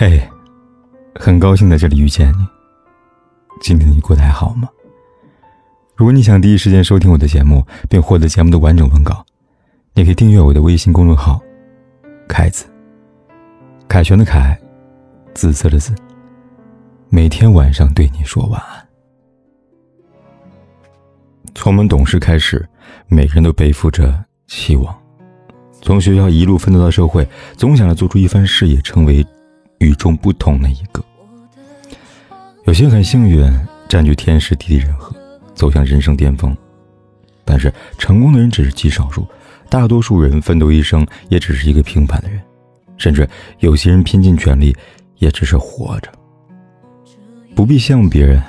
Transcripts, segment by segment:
嘿，很高兴在这里遇见你。今天你过得还好吗？如果你想第一时间收听我的节目，并获得节目的完整文稿，你可以订阅我的微信公众号“凯子”。凯旋的凯，紫色的紫。每天晚上对你说晚安。从我们懂事开始，每个人都背负着期望，从学校一路奋斗到社会，总想着做出一番事业，成为。与众不同的一个，有些很幸运，占据天时地利人和，走向人生巅峰。但是成功的人只是极少数，大多数人奋斗一生也只是一个平凡的人，甚至有些人拼尽全力也只是活着。不必羡慕别人，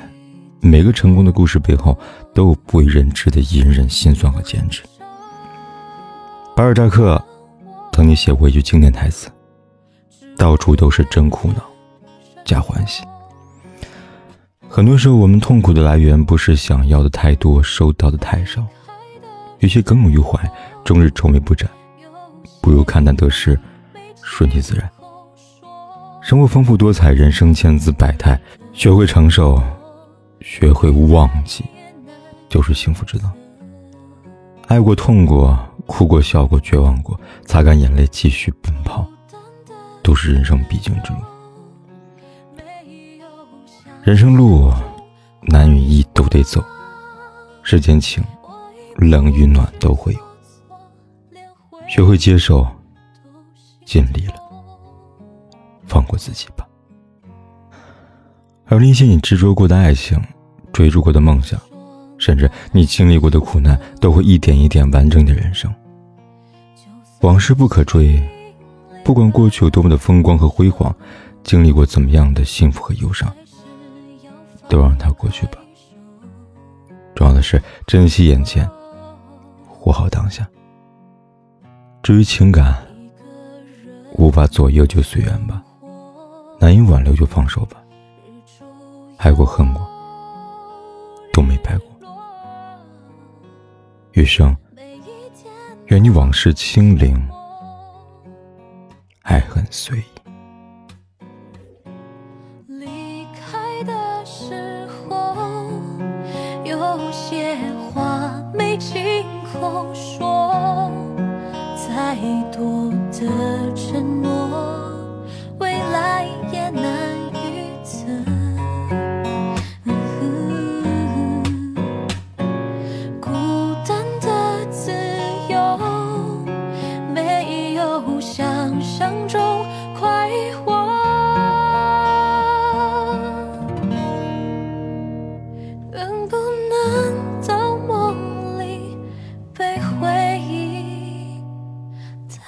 每个成功的故事背后都有不为人知的隐忍、心酸和坚持。巴尔扎克曾经写过一句经典台词。到处都是真苦恼，假欢喜。很多时候，我们痛苦的来源不是想要的太多，收到的太少。与其耿耿于怀，终日愁眉不展，不如看淡得失，顺其自然。生活丰富多彩，人生千姿百态，学会承受，学会忘记，就是幸福之道。爱过，痛过，哭过，笑过，绝望过，擦干眼泪，继续奔跑。都是人生必经之路，人生路难与易都得走，世间情冷与暖都会有，学会接受，尽力了，放过自己吧。而那些你执着过的爱情，追逐过的梦想，甚至你经历过的苦难，都会一点一点完整你的人生。往事不可追。不管过去有多么的风光和辉煌，经历过怎么样的幸福和忧伤，都让它过去吧。重要的是珍惜眼前，活好当下。至于情感，无法左右就随缘吧，难以挽留就放手吧。爱过恨过，都没白过。余生，愿你往事清零。爱很随意。离开的时候，有些话没亲口说，再多的承诺，